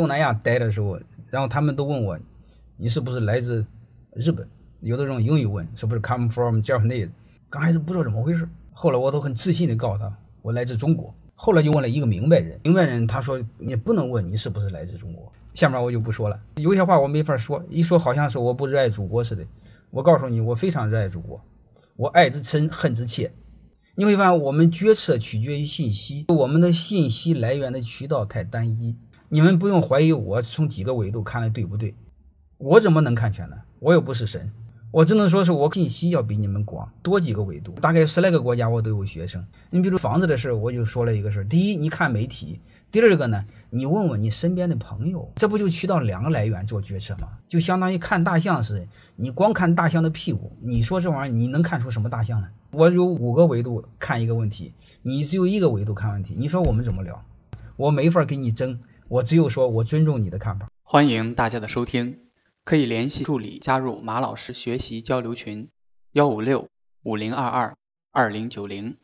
东南亚待的时候，然后他们都问我，你是不是来自日本？有的用英语问，是不是 come from Germany？刚开始不知道怎么回事，后来我都很自信的告诉他，我来自中国。后来就问了一个明白人，明白人他说你不能问你是不是来自中国。下面我就不说了，有些话我没法说，一说好像是我不热爱祖国似的。我告诉你，我非常热爱祖国，我爱之深，恨之切。你会发现，我们决策取决于信息，我们的信息来源的渠道太单一。你们不用怀疑我从几个维度看的对不对，我怎么能看全呢？我又不是神，我只能说是我信息要比你们广，多几个维度，大概十来个国家我都有学生。你比如房子的事儿我就说了一个事儿：第一，你看媒体；第二个呢，你问问你身边的朋友，这不就渠道两个来源做决策吗？就相当于看大象似的，你光看大象的屁股，你说这玩意儿你能看出什么大象呢？我有五个维度看一个问题，你只有一个维度看问题，你说我们怎么聊？我没法跟你争。我只有说，我尊重你的看法。欢迎大家的收听，可以联系助理加入马老师学习交流群：幺五六五零二二二零九零。